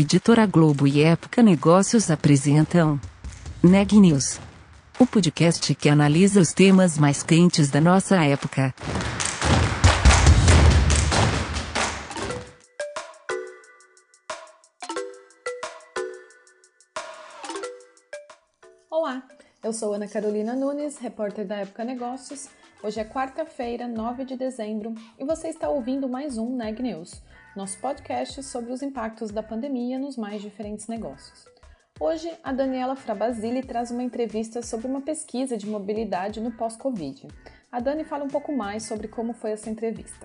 Editora Globo e Época Negócios apresentam Neg News, o podcast que analisa os temas mais quentes da nossa época. Olá, eu sou Ana Carolina Nunes, repórter da Época Negócios. Hoje é quarta-feira, 9 de dezembro, e você está ouvindo mais um Neg News nosso podcast sobre os impactos da pandemia nos mais diferentes negócios. Hoje, a Daniela Frabasile traz uma entrevista sobre uma pesquisa de mobilidade no pós-Covid. A Dani fala um pouco mais sobre como foi essa entrevista.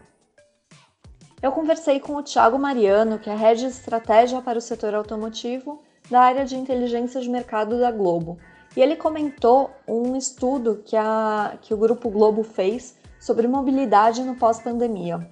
Eu conversei com o Thiago Mariano, que é head de estratégia para o setor automotivo da área de inteligência de mercado da Globo. E ele comentou um estudo que, a, que o Grupo Globo fez sobre mobilidade no pós-pandemia.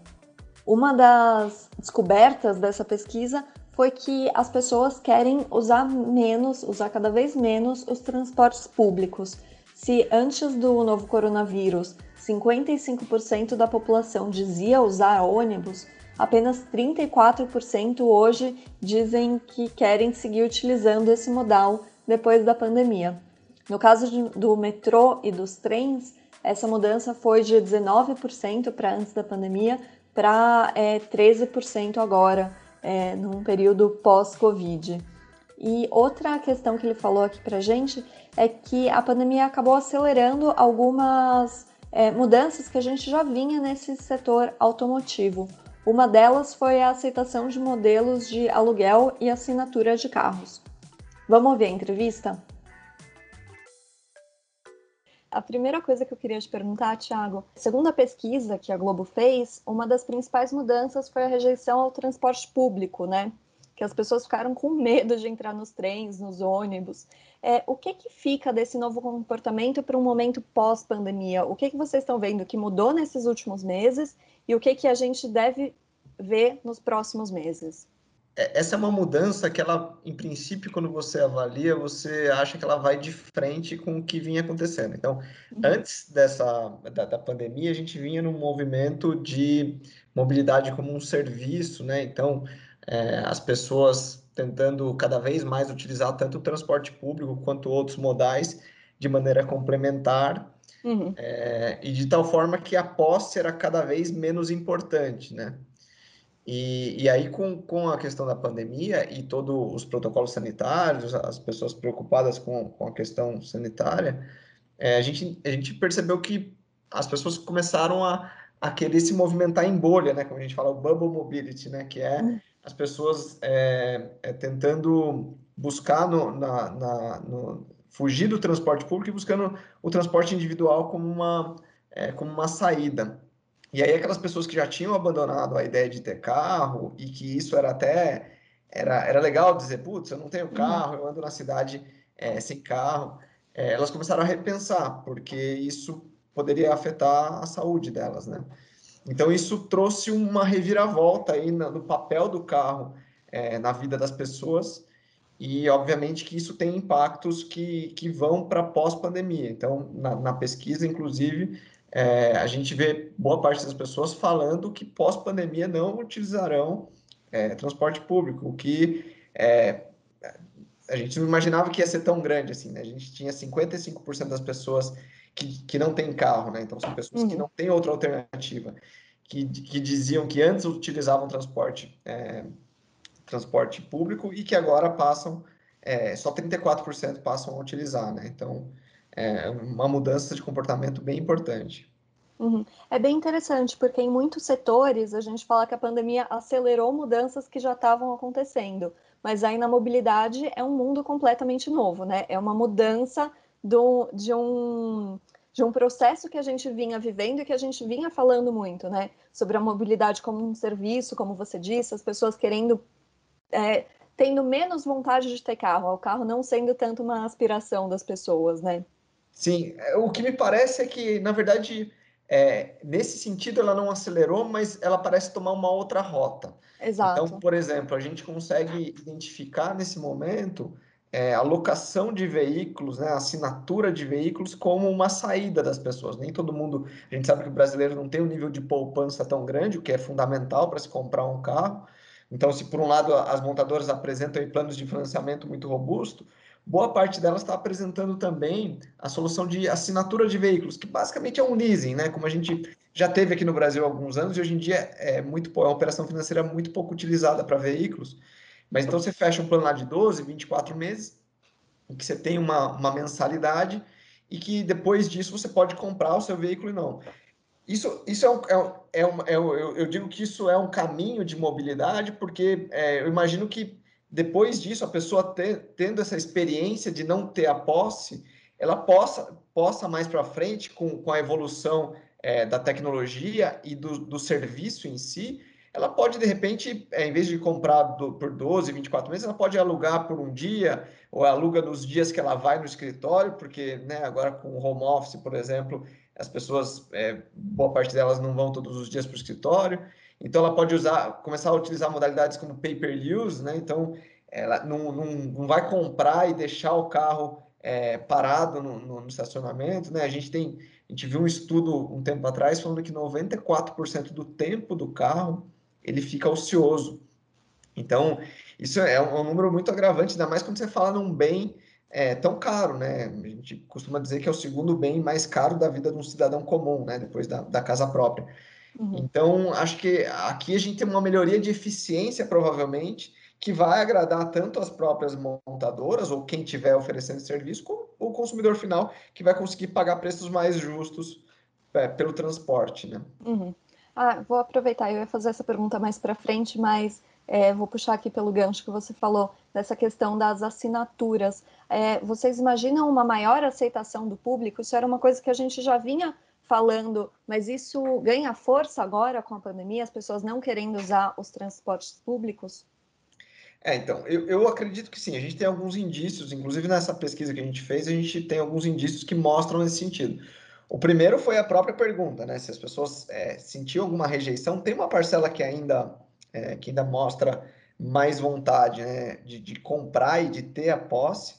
Uma das descobertas dessa pesquisa foi que as pessoas querem usar menos, usar cada vez menos os transportes públicos. Se antes do novo coronavírus 55% da população dizia usar ônibus, apenas 34% hoje dizem que querem seguir utilizando esse modal depois da pandemia. No caso de, do metrô e dos trens, essa mudança foi de 19% para antes da pandemia para é, 13% agora, é, num período pós-Covid. E outra questão que ele falou aqui para gente é que a pandemia acabou acelerando algumas é, mudanças que a gente já vinha nesse setor automotivo. Uma delas foi a aceitação de modelos de aluguel e assinatura de carros. Vamos ouvir a entrevista? A primeira coisa que eu queria te perguntar, Thiago, segundo a pesquisa que a Globo fez, uma das principais mudanças foi a rejeição ao transporte público, né? Que as pessoas ficaram com medo de entrar nos trens, nos ônibus. É, o que, que fica desse novo comportamento para um momento pós-pandemia? O que, que vocês estão vendo que mudou nesses últimos meses e o que, que a gente deve ver nos próximos meses? É, essa é uma mudança que ela, em princípio, quando você avalia, você acha que ela vai de frente com o que vinha acontecendo. Então, uhum. antes dessa da, da, pandemia, a gente vinha num movimento de mobilidade como um serviço, né? Então, é, as pessoas tentando cada vez mais utilizar tanto o transporte público quanto outros modais de maneira complementar uhum. é, e de tal forma que a posse era cada vez menos importante, né? E, e aí, com, com a questão da pandemia e todos os protocolos sanitários, as pessoas preocupadas com, com a questão sanitária, é, a, gente, a gente percebeu que as pessoas começaram a, a querer se movimentar em bolha, né? Como a gente fala, o bubble mobility, né? Que é uhum. as pessoas é, é, tentando buscar no, na, na, no, fugir do transporte público e buscando o transporte individual como uma, é, como uma saída. E aí aquelas pessoas que já tinham abandonado a ideia de ter carro e que isso era até era, era legal dizer, putz, eu não tenho uhum. carro, eu ando na cidade é, sem carro, é, elas começaram a repensar, porque isso poderia afetar a saúde delas, né? Então isso trouxe uma reviravolta aí no, no papel do carro é, na vida das pessoas e obviamente que isso tem impactos que, que vão para pós-pandemia. Então na, na pesquisa, inclusive, é, a gente vê boa parte das pessoas falando que pós-pandemia não utilizarão é, transporte público, o que é, a gente não imaginava que ia ser tão grande assim, né? A gente tinha 55% das pessoas que, que não têm carro, né? Então são pessoas uhum. que não têm outra alternativa, que, que diziam que antes utilizavam transporte, é, transporte público e que agora passam, é, só 34% passam a utilizar, né? Então, é uma mudança de comportamento bem importante. Uhum. É bem interessante, porque em muitos setores a gente fala que a pandemia acelerou mudanças que já estavam acontecendo, mas aí na mobilidade é um mundo completamente novo, né? É uma mudança do, de um de um processo que a gente vinha vivendo e que a gente vinha falando muito, né? Sobre a mobilidade como um serviço, como você disse, as pessoas querendo é, tendo menos vontade de ter carro, o carro não sendo tanto uma aspiração das pessoas, né? Sim, é, o que me parece é que, na verdade, é, nesse sentido ela não acelerou, mas ela parece tomar uma outra rota. Exato. Então, por exemplo, a gente consegue identificar nesse momento é, a locação de veículos, né, a assinatura de veículos como uma saída das pessoas. Nem todo mundo, a gente sabe que o brasileiro não tem um nível de poupança tão grande, o que é fundamental para se comprar um carro, Então, se por um lado as montadoras apresentam planos de financiamento muito robusto, boa parte delas está apresentando também a solução de assinatura de veículos, que basicamente é um leasing, né? Como a gente já teve aqui no Brasil há alguns anos e hoje em dia é muito é uma operação financeira muito pouco utilizada para veículos. Mas então você fecha um plano lá de 12, 24 meses, em que você tem uma, uma mensalidade e que depois disso você pode comprar o seu veículo e não. Isso, isso é, um, é, um, é, um, eu, eu digo que isso é um caminho de mobilidade, porque é, eu imagino que depois disso, a pessoa ter, tendo essa experiência de não ter a posse, ela possa, possa mais para frente, com, com a evolução é, da tecnologia e do, do serviço em si, ela pode, de repente, é, em vez de comprar do, por 12, 24 meses, ela pode alugar por um dia, ou aluga nos dias que ela vai no escritório, porque né, agora com o home office, por exemplo, as pessoas, é, boa parte delas não vão todos os dias para o escritório, então ela pode usar, começar a utilizar modalidades como pay-per-use, né? Então ela não, não, não vai comprar e deixar o carro é, parado no, no, no, estacionamento, né? A gente tem, a gente viu um estudo um tempo atrás falando que 94% do tempo do carro ele fica ocioso. Então, isso é um, é um número muito agravante, ainda mais quando você fala num bem é, tão caro, né? A gente costuma dizer que é o segundo bem mais caro da vida de um cidadão comum, né? Depois da, da casa própria. Uhum. Então, acho que aqui a gente tem uma melhoria de eficiência, provavelmente, que vai agradar tanto as próprias montadoras ou quem estiver oferecendo serviço, como o consumidor final, que vai conseguir pagar preços mais justos é, pelo transporte, né? Uhum. Ah, vou aproveitar, eu ia fazer essa pergunta mais para frente, mas é, vou puxar aqui pelo gancho que você falou, dessa questão das assinaturas. É, vocês imaginam uma maior aceitação do público? Isso era uma coisa que a gente já vinha falando, mas isso ganha força agora com a pandemia, as pessoas não querendo usar os transportes públicos? É, então, eu, eu acredito que sim, a gente tem alguns indícios, inclusive nessa pesquisa que a gente fez, a gente tem alguns indícios que mostram nesse sentido. O primeiro foi a própria pergunta, né? Se as pessoas é, sentiam alguma rejeição, tem uma parcela que ainda, é, que ainda mostra mais vontade né? de, de comprar e de ter a posse,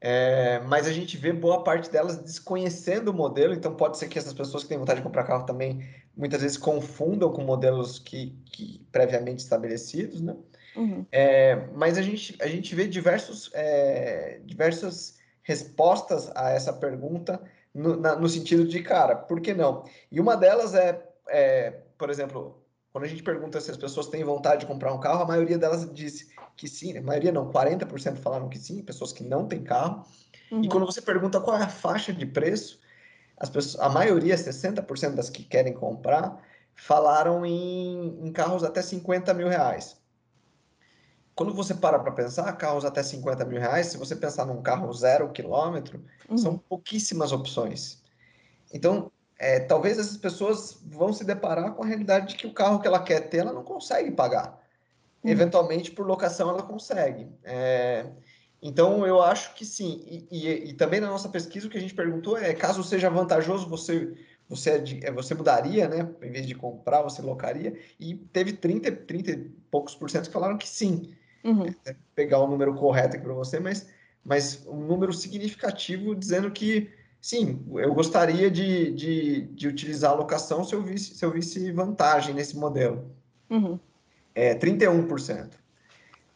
é, mas a gente vê boa parte delas desconhecendo o modelo, então pode ser que essas pessoas que têm vontade de comprar carro também muitas vezes confundam com modelos que, que previamente estabelecidos, né? Uhum. É, mas a gente, a gente vê diversos, é, diversas respostas a essa pergunta no, na, no, sentido de, cara, por que não? E uma delas é, é, por exemplo, quando a gente pergunta se as pessoas têm vontade de comprar um carro, a maioria delas disse que sim, a maioria não, 40% falaram que sim, pessoas que não têm carro. Uhum. E quando você pergunta qual é a faixa de preço, as pessoas, a maioria, 60% das que querem comprar, falaram em, em carros até 50 mil reais. Quando você para para pensar, carros até 50 mil reais, se você pensar num carro zero quilômetro, uhum. são pouquíssimas opções. Então, é, talvez essas pessoas vão se deparar com a realidade de que o carro que ela quer ter, ela não consegue pagar. Uhum. Eventualmente, por locação, ela consegue. É, então, eu acho que sim. E, e, e, também na nossa pesquisa, o que a gente perguntou é, caso seja vantajoso, você você, é, você mudaria, né? Em vez de comprar, você locaria. E teve 30, 30 e poucos por cento que falaram que sim. Uhum. É, pegar o número correto aqui para você, mas, mas um número significativo dizendo que sim, eu gostaria de, de, de utilizar a locação se eu visse, se eu visse vantagem nesse modelo. Uhum. É 31%. Bastante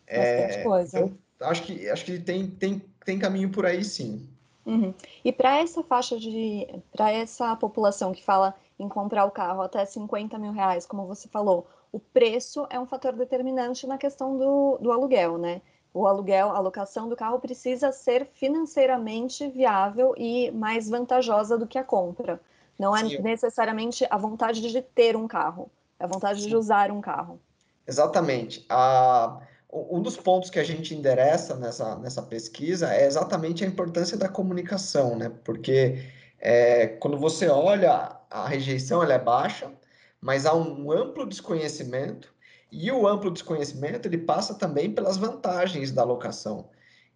é, coisa. Então, acho que, acho que tem, tem, tem caminho por aí sim. Uhum. E para essa faixa de. para essa população que fala em comprar o carro até 50 mil reais, como você falou, o preço é um fator determinante na questão do, do aluguel, né? O aluguel, a locação do carro precisa ser financeiramente viável e mais vantajosa do que a compra. Não é Sim. necessariamente a vontade de ter um carro, é a vontade Sim. de usar um carro. Exatamente. A, um dos pontos que a gente endereça nessa, nessa pesquisa é exatamente a importância da comunicação, né? Porque é, quando você olha, a rejeição ela é baixa, mas há um amplo desconhecimento e o amplo desconhecimento ele passa também pelas vantagens da locação.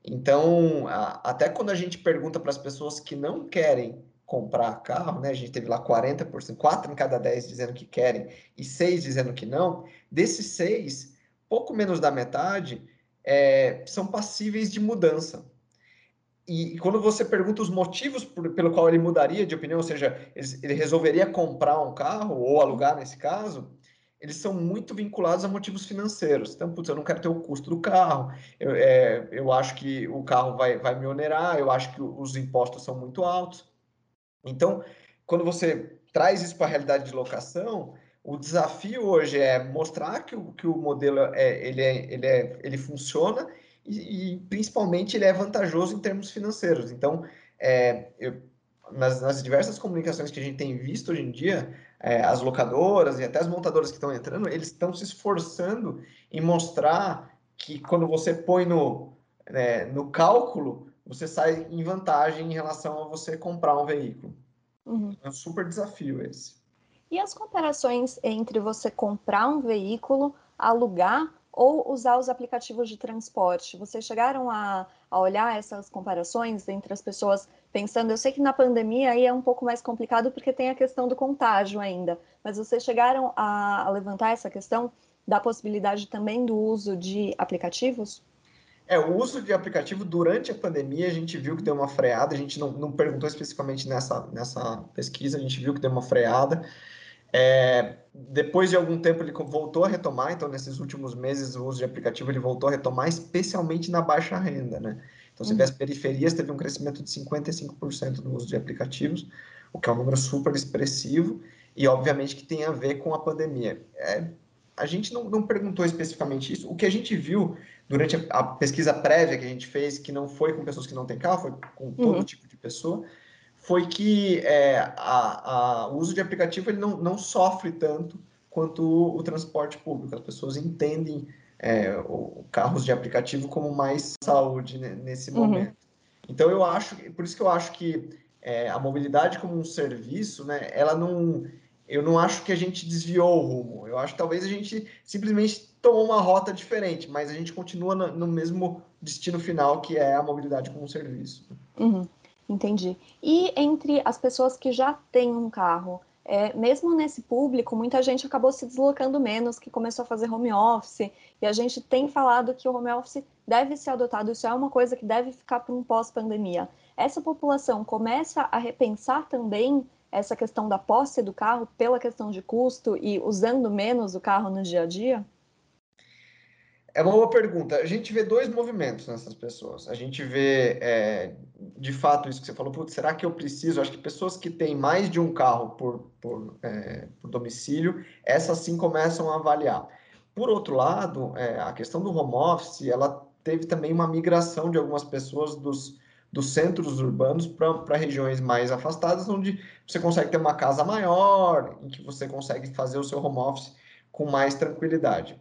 Então, a, até quando a gente pergunta para as pessoas que não querem comprar carro, né? A gente teve lá 40%, 4 em cada 10 dizendo que querem e 6 dizendo que não. Desses 6, pouco menos da metade é, são passíveis de mudança. E, quando você pergunta os motivos por, pelo qual ele mudaria de opinião, ou seja, ele, ele, resolveria comprar um carro ou alugar nesse caso, eles são muito vinculados a motivos financeiros. Então, putz, eu não quero ter o custo do carro, eu, é, eu acho que o carro vai, vai me onerar, eu acho que os impostos são muito altos. Então, quando você traz isso para a realidade de locação, o desafio hoje é mostrar que o, que o modelo é, ele, é, ele, é, ele funciona e, e principalmente ele é vantajoso em termos financeiros. Então, é, eu, nas, nas, diversas comunicações que a gente tem visto hoje em dia, é, as locadoras e até as montadoras que estão entrando, eles estão se esforçando em mostrar que quando você põe no, né, no cálculo, você sai em vantagem em relação a você comprar um veículo. Uhum. É um super desafio esse. E as comparações entre você comprar um veículo, alugar ou usar os aplicativos de transporte? Vocês chegaram a, a, olhar essas comparações entre as pessoas pensando? Eu sei que na pandemia aí é um pouco mais complicado porque tem a questão do contágio ainda, mas vocês chegaram a, levantar essa questão da possibilidade também do uso de aplicativos? É, o uso de aplicativo durante a pandemia a gente viu que deu uma freada, a gente não, não perguntou especificamente nessa, nessa pesquisa, a gente viu que deu uma freada. É, depois de algum tempo ele voltou a retomar, então nesses últimos meses o uso de aplicativo ele voltou a retomar, especialmente na baixa renda, né? Então, você uhum. vê as periferias, teve um crescimento de 55% no uso de aplicativos, o que é um número super expressivo, e obviamente que tem a ver com a pandemia. É, a gente não, não, perguntou especificamente isso, o que a gente viu durante a, a, pesquisa prévia que a gente fez, que não foi com pessoas que não têm carro, foi com todo uhum. tipo de pessoa, foi que é, a, a, o uso de aplicativo ele não, não sofre tanto quanto o, o transporte público. As pessoas entendem é, o, carros de aplicativo como mais saúde nesse uhum. momento. Então eu acho, por isso que eu acho que é, a mobilidade como um serviço, né, ela não, eu não acho que a gente desviou o rumo. Eu acho que talvez a gente simplesmente tomou uma rota diferente, mas a gente continua no, no mesmo destino final que é a mobilidade como um serviço. Uhum. Entendi. E entre as pessoas que já têm um carro, é, mesmo nesse público, muita gente acabou se deslocando menos, que começou a fazer home office, e a gente tem falado que o home office deve ser adotado, isso é uma coisa que deve ficar para um pós-pandemia. Essa população começa a repensar também essa questão da posse do carro pela questão de custo e usando menos o carro no dia a dia? É uma boa pergunta. A gente vê dois movimentos nessas pessoas. A gente vê, é, de fato, isso que você falou, putz, será que eu preciso? Acho que pessoas que têm mais de um carro por, por, é, por domicílio, essas sim começam a avaliar. Por outro lado, é, a questão do home office, ela teve também uma migração de algumas pessoas dos, dos centros urbanos para regiões mais afastadas, onde você consegue ter uma casa maior, em que você consegue fazer o seu home office com mais tranquilidade.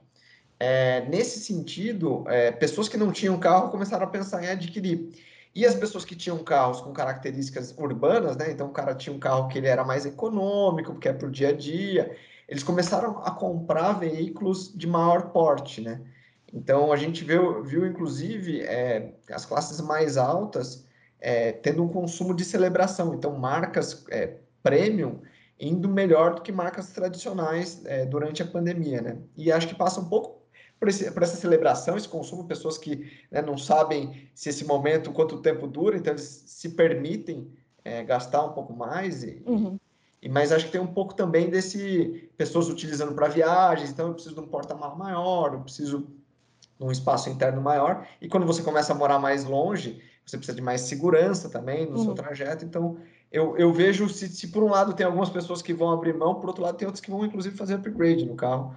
É, nesse sentido, é, pessoas que não tinham carro começaram a pensar em adquirir. E as pessoas que tinham carros com características urbanas, né? Então o cara tinha um carro que ele era mais econômico, porque é para o dia a dia, eles começaram a comprar veículos de maior porte, né? Então a gente viu, viu inclusive, é, as classes mais altas é, tendo um consumo de celebração. Então marcas é, premium indo melhor do que marcas tradicionais é, durante a pandemia, né? E acho que passa um pouco por, esse, por essa celebração, esse consumo, pessoas que né, não sabem se esse momento, quanto tempo dura, então eles se permitem é, gastar um pouco mais. E, uhum. e, mas acho que tem um pouco também desse, pessoas utilizando para viagens, então eu preciso de um porta-malas maior, eu preciso de um espaço interno maior, e quando você começa a morar mais longe, você precisa de mais segurança também no uhum. seu trajeto, então eu, eu vejo se, se por um lado tem algumas pessoas que vão abrir mão, por outro lado tem outras que vão inclusive fazer upgrade no carro,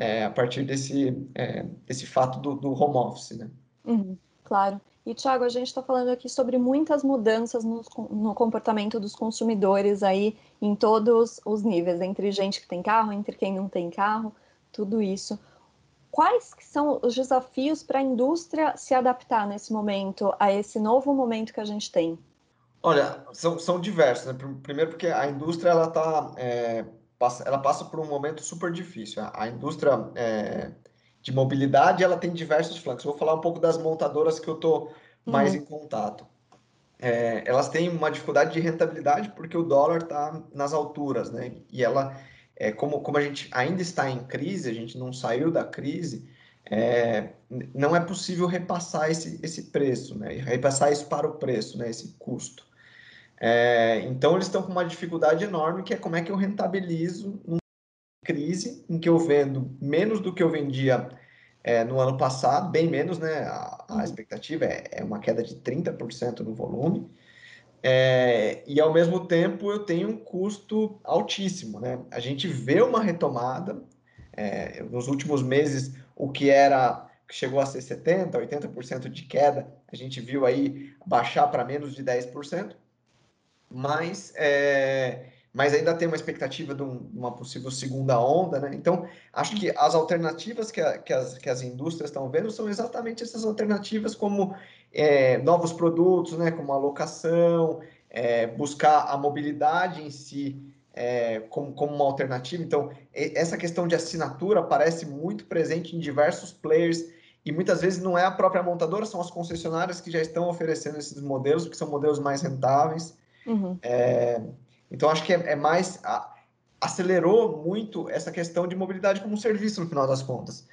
é, a partir desse, é, desse fato do, do, home office, né? Uhum, claro. E, Thiago, a gente está falando aqui sobre muitas mudanças no, no, comportamento dos consumidores aí em todos os níveis, entre gente que tem carro, entre quem não tem carro, tudo isso. Quais são os desafios para a indústria se adaptar nesse momento, a esse novo momento que a gente tem? Olha, são, são diversos. Né? Primeiro porque a indústria ela está é, passa, ela passa por um momento super difícil. A, a indústria é, de mobilidade ela tem diversos flancos. Vou falar um pouco das montadoras que eu estou mais uhum. em contato. É, elas têm uma dificuldade de rentabilidade porque o dólar está nas alturas, né? E ela, é, como, como a gente ainda está em crise, a gente não saiu da crise, é, não é possível repassar esse, esse preço, né? Repassar isso para o preço, né? Esse custo. É, então eles estão com uma dificuldade enorme que é como é que eu rentabilizo um crise, em que eu vendo menos do que eu vendia é, no ano passado, bem menos, né? A, a uhum. expectativa é, é, uma queda de 30% no volume. É, e ao mesmo tempo eu tenho um custo altíssimo, né? A gente vê uma retomada é, nos últimos meses, o que era que chegou a ser 70%, 80% de queda, a gente viu aí baixar para menos de 10%, mas, é, mas ainda tem uma expectativa de, um, uma possível segunda onda, né? Então, acho que as alternativas que, a, que, as, que as indústrias estão vendo são exatamente essas alternativas, como é, novos produtos, né? Como alocação, é, buscar a mobilidade em si é, como, como uma alternativa. Então, essa questão de assinatura aparece muito presente em diversos players e muitas vezes não é a própria montadora, são as concessionárias que já estão oferecendo esses modelos, porque são modelos mais rentáveis. Uhum. É, então, acho que é, é mais. A, acelerou muito essa questão de mobilidade como serviço, no final das contas.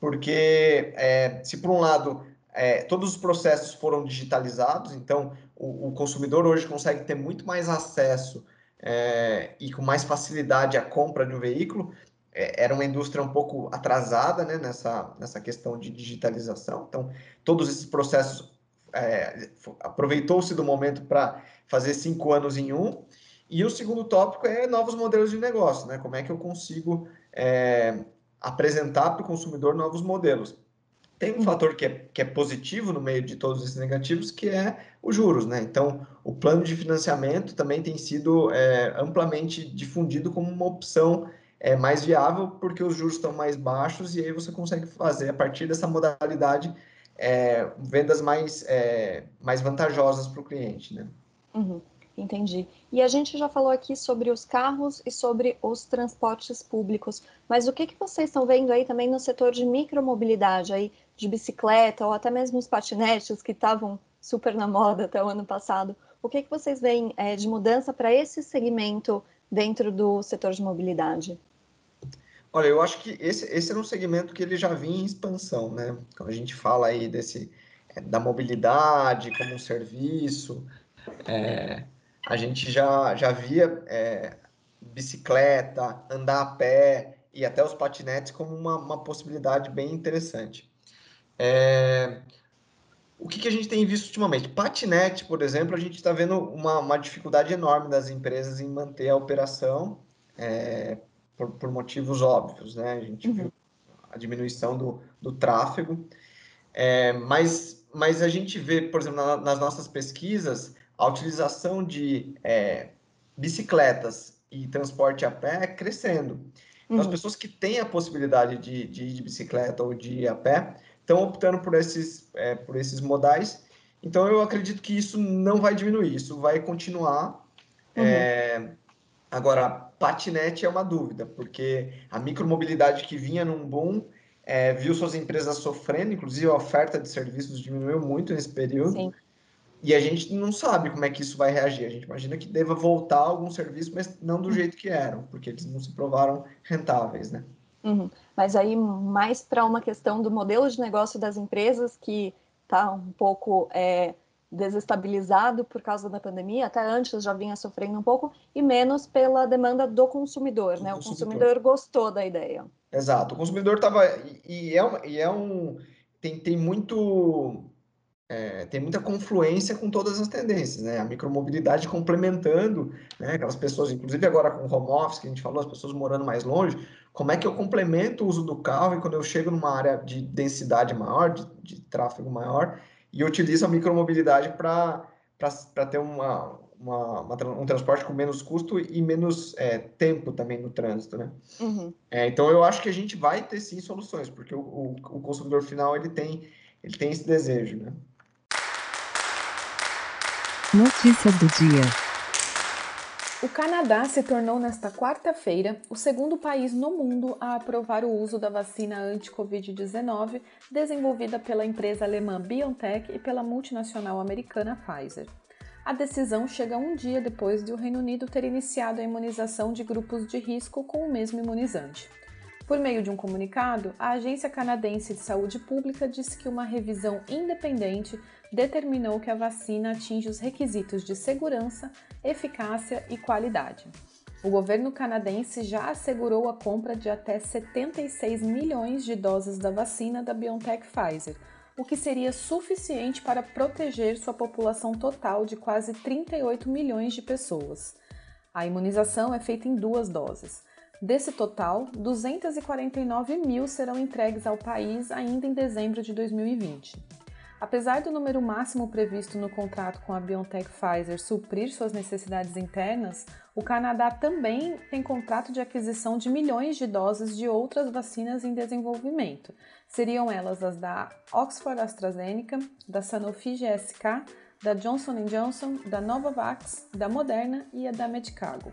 Porque, é, se por um lado, é, todos os processos foram digitalizados, então o, o, consumidor hoje consegue ter muito mais acesso é, e com mais facilidade à compra de um veículo, é, era uma indústria um pouco atrasada né, nessa, nessa questão de digitalização. Então, todos esses processos é, aproveitou-se do momento para fazer cinco anos em um. E o segundo tópico é novos modelos de negócio, né? Como é que eu consigo é, apresentar para o consumidor novos modelos? Tem um uhum. fator que é, que é positivo no meio de todos esses negativos, que é os juros, né? Então, o plano de financiamento também tem sido é, amplamente difundido como uma opção é mais viável porque os juros estão mais baixos e aí você consegue fazer a partir dessa modalidade é, vendas mais, é, mais vantajosas para o cliente, né? Uhum, entendi. E a gente já falou aqui sobre os carros e sobre os transportes públicos, mas o que, que vocês estão vendo aí também no setor de micromobilidade, aí, de bicicleta ou até mesmo os patinetes que estavam super na moda até o ano passado? O que, que vocês veem é, de mudança para esse segmento dentro do setor de mobilidade? Olha, eu acho que esse, esse é um segmento que ele já vinha em expansão, né? Quando a gente fala aí desse, é, da mobilidade como um serviço, é, a gente já, já via é, bicicleta, andar a pé e até os patinetes como uma, uma possibilidade bem interessante. É, o que, que, a gente tem visto ultimamente? Patinete, por exemplo, a gente está vendo uma, uma, dificuldade enorme das empresas em manter a operação é, por, por motivos óbvios, né? A gente uhum. viu a diminuição do, do tráfego, é, mas, mas a gente vê, por exemplo, na, nas nossas pesquisas, a utilização de é, bicicletas e transporte a pé crescendo. Então, as uhum. pessoas que têm a possibilidade de, de ir de bicicleta ou de ir a pé estão optando por esses, é, por esses modais. Então, eu acredito que isso não vai diminuir, isso vai continuar. Uhum. É, agora, patinete é uma dúvida, porque a micromobilidade que vinha num boom é, viu suas empresas sofrendo, inclusive a oferta de serviços diminuiu muito nesse período. Sim. E a gente não sabe como é que isso vai reagir. A gente imagina que deva voltar algum serviço, mas não do uhum. jeito que eram, porque eles não se provaram rentáveis, né? Uhum. Mas aí, mais para uma questão do modelo de negócio das empresas, que está um pouco é, desestabilizado por causa da pandemia, até antes já vinha sofrendo um pouco, e menos pela demanda do consumidor, do né? Consumidor. O consumidor gostou da ideia. Exato, o consumidor estava. E, é, um, e é um. Tem, tem muito. É, tem muita confluência com todas as tendências, né? A micromobilidade complementando, né? Aquelas pessoas, inclusive agora com o home office, que a gente falou, as pessoas morando mais longe, como é que eu complemento o uso do carro e quando eu chego numa área de densidade maior, de, de tráfego maior, e utilizo a micromobilidade para ter uma, uma, uma, um transporte com menos custo e menos é, tempo também no trânsito, né? Uhum. É, então eu acho que a gente vai ter sim soluções, porque o, o, o, consumidor final ele tem, ele tem esse desejo, né? Notícias do dia. O Canadá se tornou nesta quarta-feira o segundo país no mundo a aprovar o uso da vacina anti-Covid-19 desenvolvida pela empresa alemã BioNTech e pela multinacional americana Pfizer. A decisão chega um dia depois de o Reino Unido ter iniciado a imunização de grupos de risco com o mesmo imunizante. Por meio de um comunicado, a Agência Canadense de Saúde Pública disse que uma revisão independente determinou que a vacina atinge os requisitos de segurança, eficácia e qualidade. O governo canadense já assegurou a compra de até 76 milhões de doses da vacina da BioNTech Pfizer, o que seria suficiente para proteger sua população total de quase 38 milhões de pessoas. A imunização é feita em duas doses. Desse total, 249 mil serão entregues ao país ainda em dezembro de 2020. Apesar do número máximo previsto no contrato com a BioNTech Pfizer suprir suas necessidades internas, o Canadá também tem contrato de aquisição de milhões de doses de outras vacinas em desenvolvimento. Seriam elas as da Oxford AstraZeneca, da Sanofi GSK, da Johnson Johnson, da Novavax, da Moderna e a da Medicago.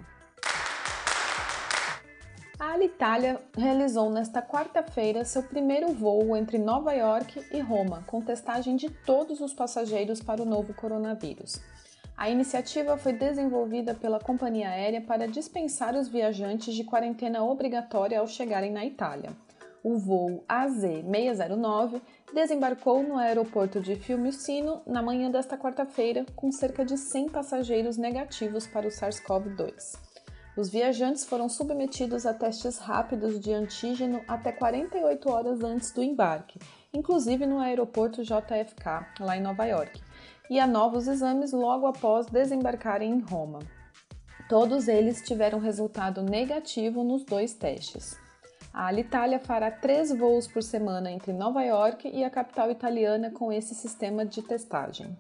A Alitalia realizou nesta quarta-feira seu primeiro voo entre Nova York e Roma, com testagem de todos os passageiros para o novo coronavírus. A iniciativa foi desenvolvida pela companhia aérea para dispensar os viajantes de quarentena obrigatória ao chegarem na Itália. O voo AZ-609 desembarcou no aeroporto de Fiumicino na manhã desta quarta-feira, com cerca de 100 passageiros negativos para o SARS-CoV-2. Os viajantes foram submetidos a testes rápidos de antígeno até 48 horas antes do embarque, inclusive no aeroporto JFK, lá em Nova York, e a novos exames logo após desembarcarem em Roma. Todos eles tiveram resultado negativo nos dois testes. A Alitalia fará três voos por semana entre Nova York e a capital italiana com esse sistema de testagem.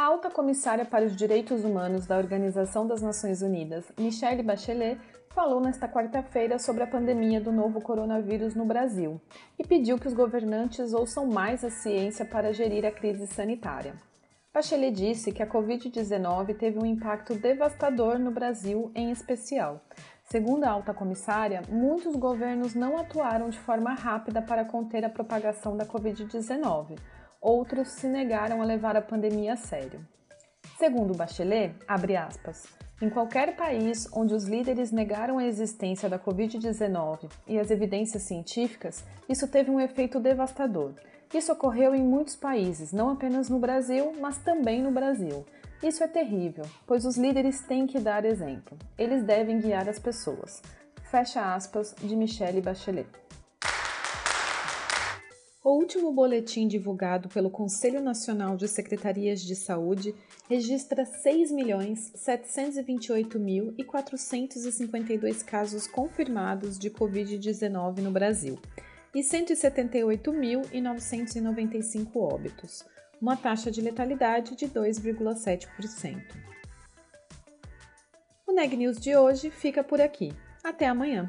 A alta comissária para os direitos humanos da Organização das Nações Unidas, Michelle Bachelet, falou nesta quarta-feira sobre a pandemia do novo coronavírus no Brasil e pediu que os governantes ouçam mais a ciência para gerir a crise sanitária. Bachelet disse que a Covid-19 teve um impacto devastador no Brasil, em especial. Segundo a alta comissária, muitos governos não atuaram de forma rápida para conter a propagação da Covid-19 outros se negaram a levar a pandemia a sério. Segundo Bachelet, aspas, em qualquer país onde os líderes negaram a existência da Covid-19 e as evidências científicas, isso teve um efeito devastador. Isso ocorreu em muitos países, não apenas no Brasil, mas também no Brasil. Isso é terrível, pois os líderes têm que dar exemplo. Eles devem guiar as pessoas. Fecha aspas de Michelle Bachelet. O último boletim divulgado pelo Conselho Nacional de Secretarias de Saúde registra 6.728.452 casos confirmados de Covid-19 no Brasil e 178.995 óbitos, uma taxa de letalidade de 2,7%. O Neg News de hoje fica por aqui. Até amanhã!